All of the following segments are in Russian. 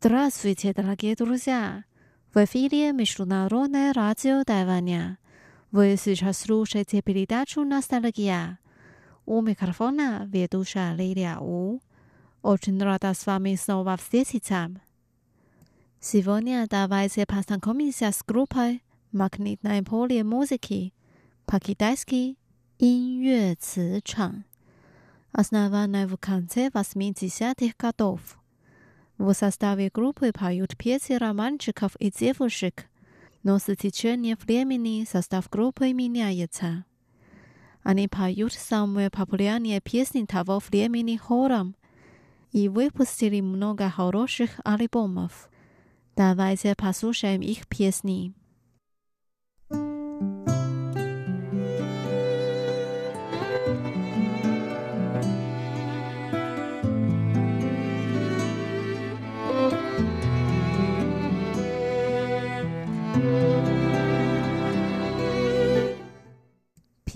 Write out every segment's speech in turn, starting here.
Здравствуйте, дорогие друзья! В эфире Международное радио Тайваня. Вы сейчас слушаете передачу «Ностальгия». У микрофона ведущая Лилия У. Очень рада с вами снова встретиться. Сегодня давайте познакомимся с группой «Магнитное поле музыки» по-китайски «Инь-Ю-Ци-Чан», основанной в конце 80-х годов. В составе группы поют песни романчиков и девушек, но с течением времени состав группы меняется. Они поют самые популярные песни того времени хором и выпустили много хороших альбомов. Давайте послушаем их песни.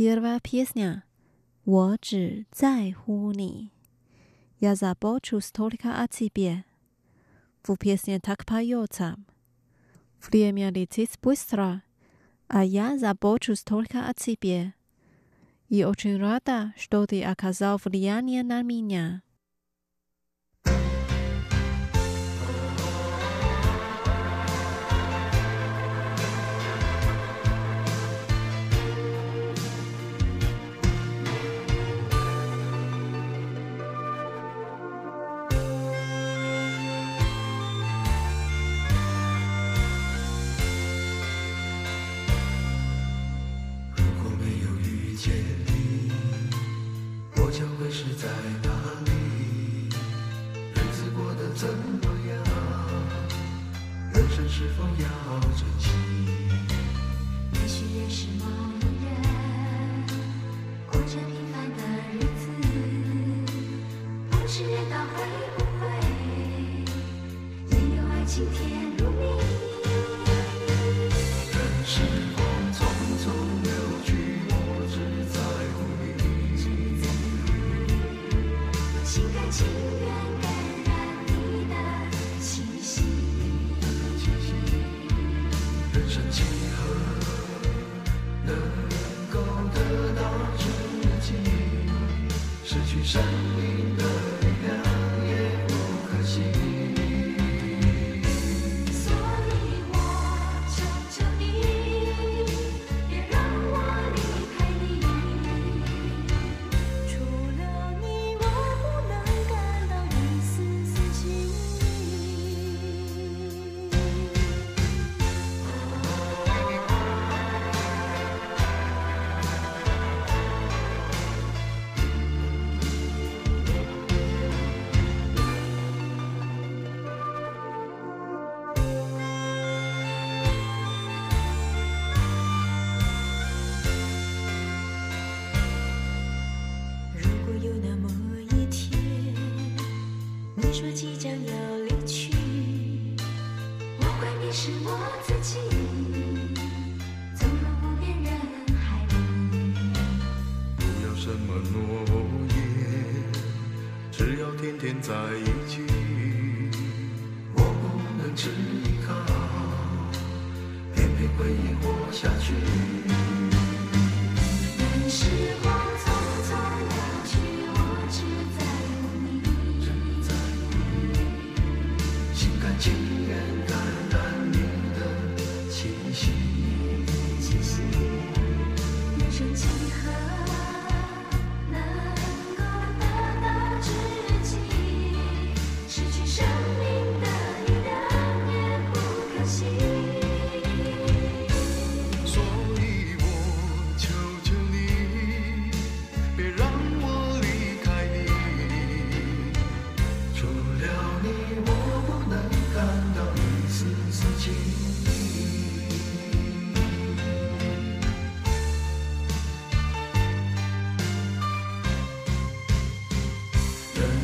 Первая песня. «我只在乎你». Я забочусь только о тебе. В песне так поется. Время летит быстро, а я забочусь только о тебе. И очень рада, что ты оказал влияние на меня.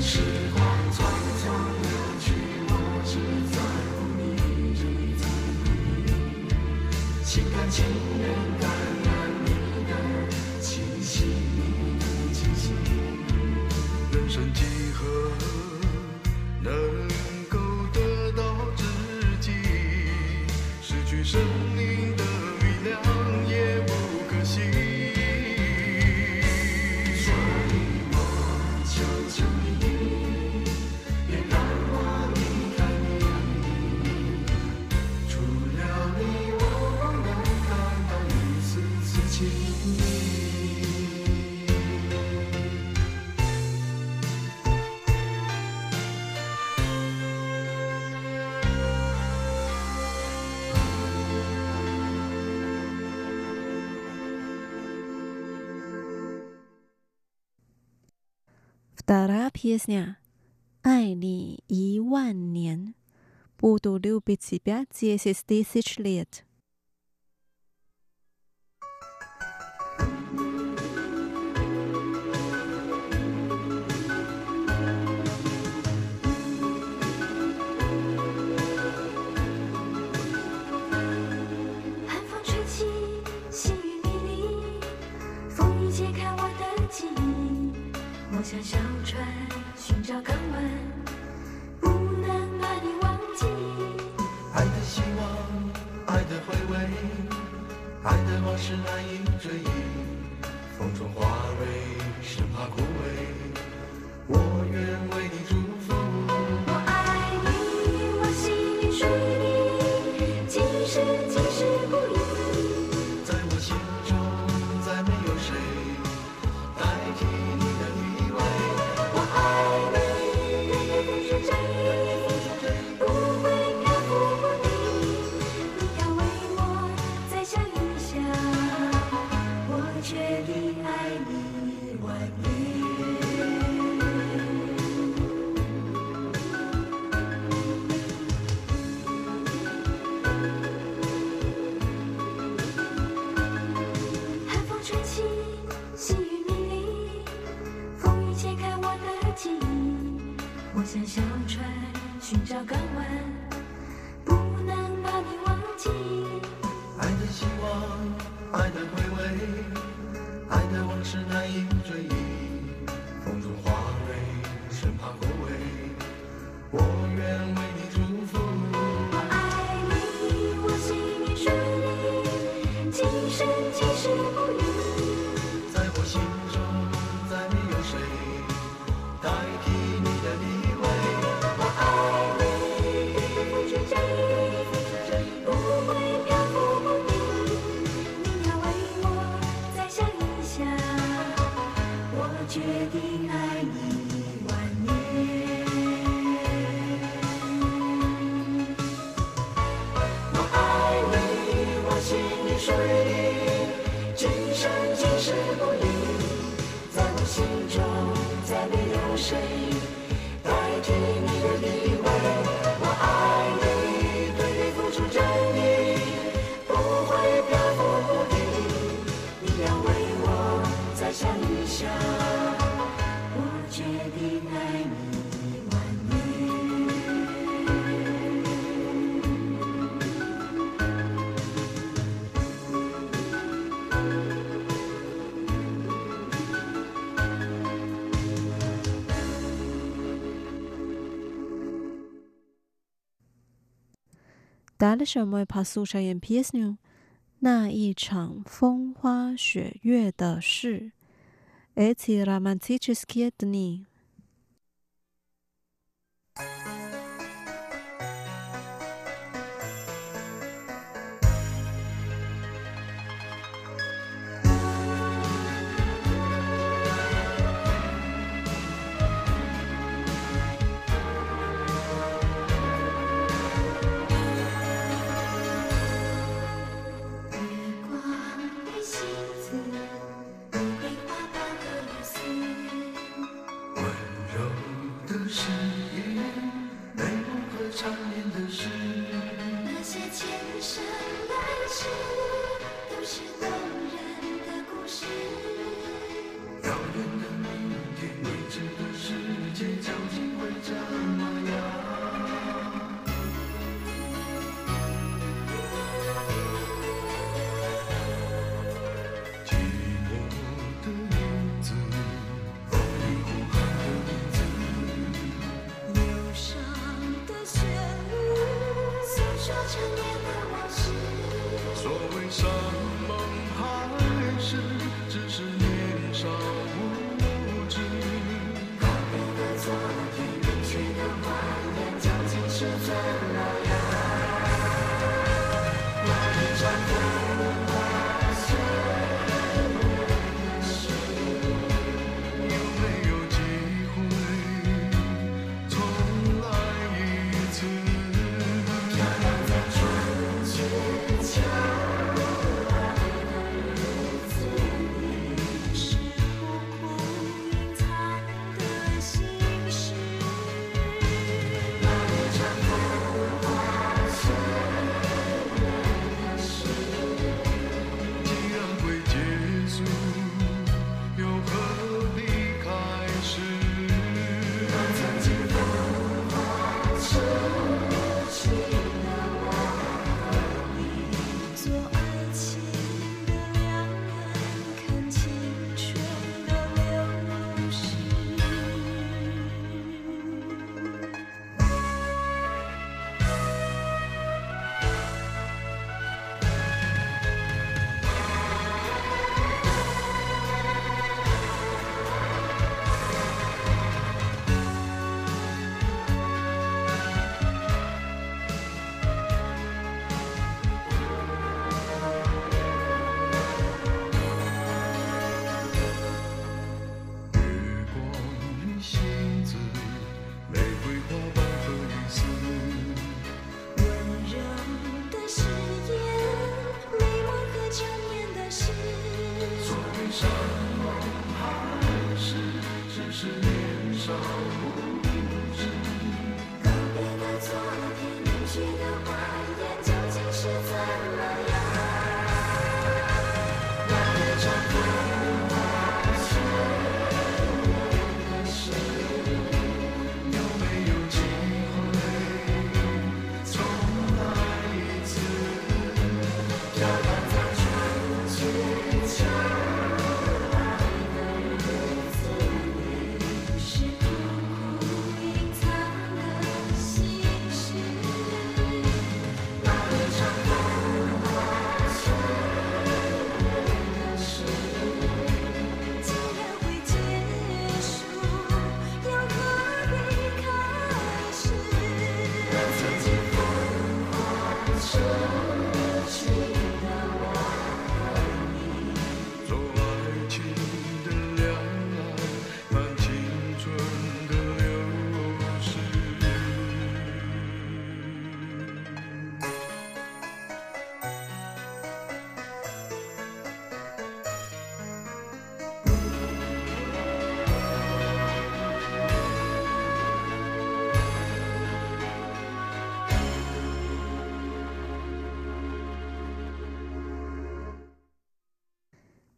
是打啦，PS 呢？爱你一万年，不多六百字吧，这些是第一次列。的回味 Daršiau pasušymę piešniu, nė viena man nieko neskieti.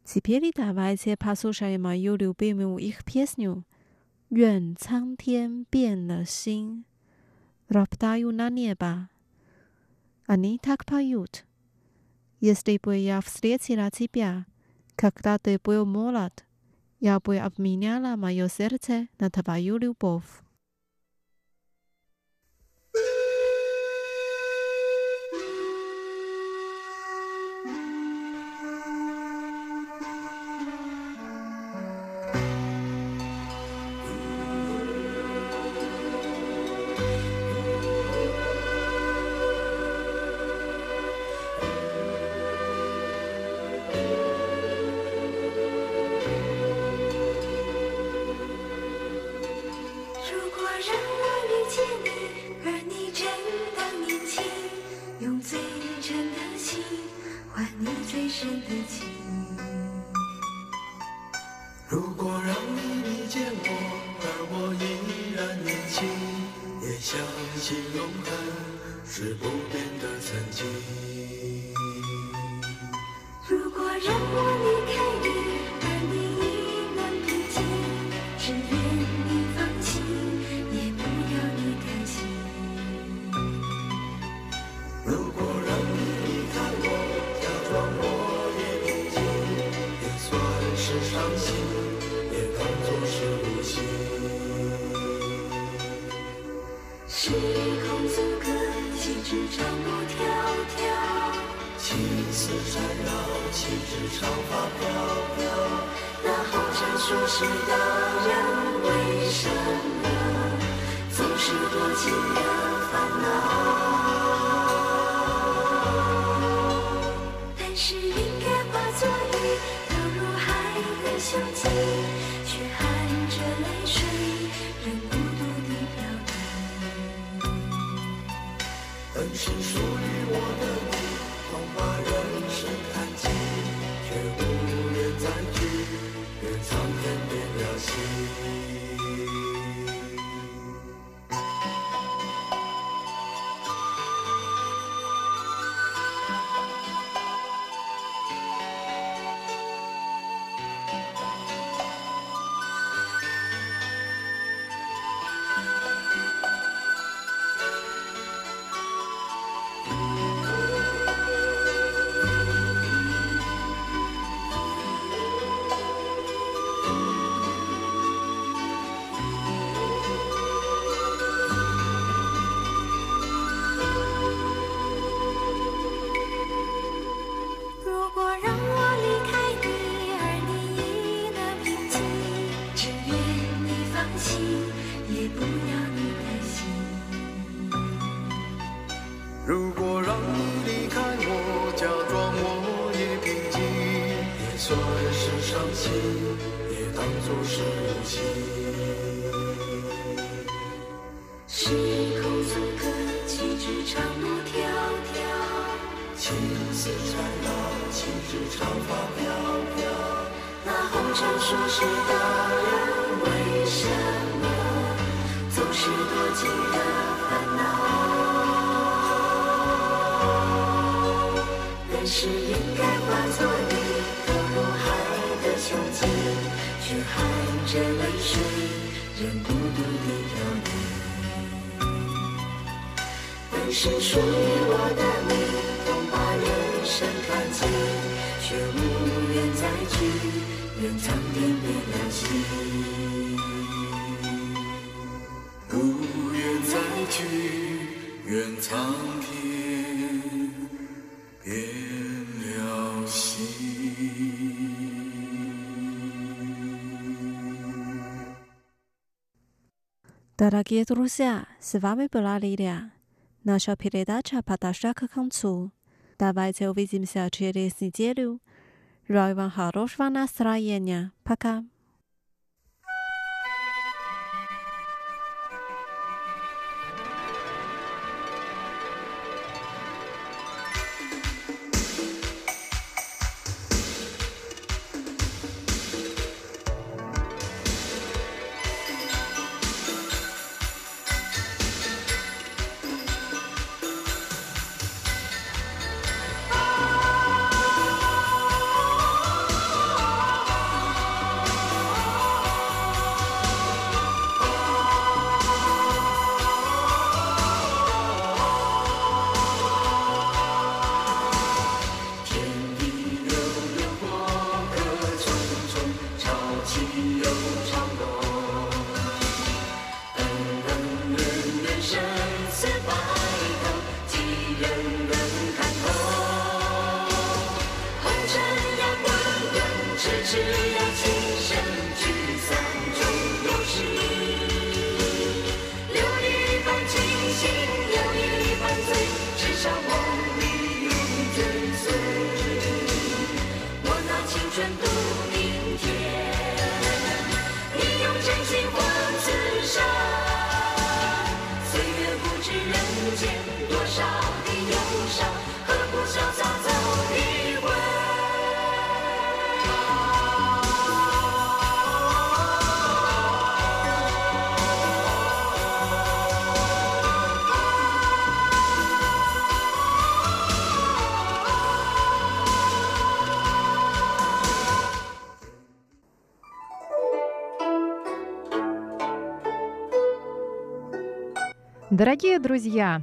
Теперь давайте послушаем мою любимую их песню «愿苍天变了心». Роптаю на небо. Они так поют. Если бы я встретила тебя, когда ты был молод, я бы обменяла мое сердце на твою любовь. 让我遇见你，而你真的年轻，用最真的心换你最深的情。如果让你遇见我，而我依然年轻，也相信永恒是不变的曾经。是伤心，也当作是无心。时空阻隔，岂止长路迢迢？青丝缠绕，岂止长发飘飘？那红尘俗世的人，为什么总是多情的烦恼？却含着泪水任孤独地飘零本是属于我的你同把人生看尽却无缘再聚怨苍天变了心 Дорогие друзья, с вами была Лилия. Наша передача подошла к концу. Давайте увидимся через неделю. Желаю вам хорошего настроения. Пока. Дорогие друзья,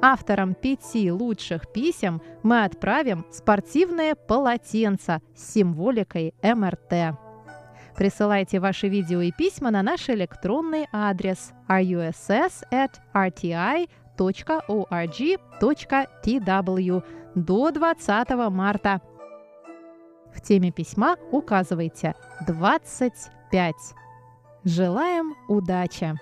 Авторам пяти лучших писем мы отправим спортивное полотенце с символикой МРТ. Присылайте ваши видео и письма на наш электронный адрес russ@rti.org.tw до 20 марта. В теме письма указывайте 25. Желаем удачи!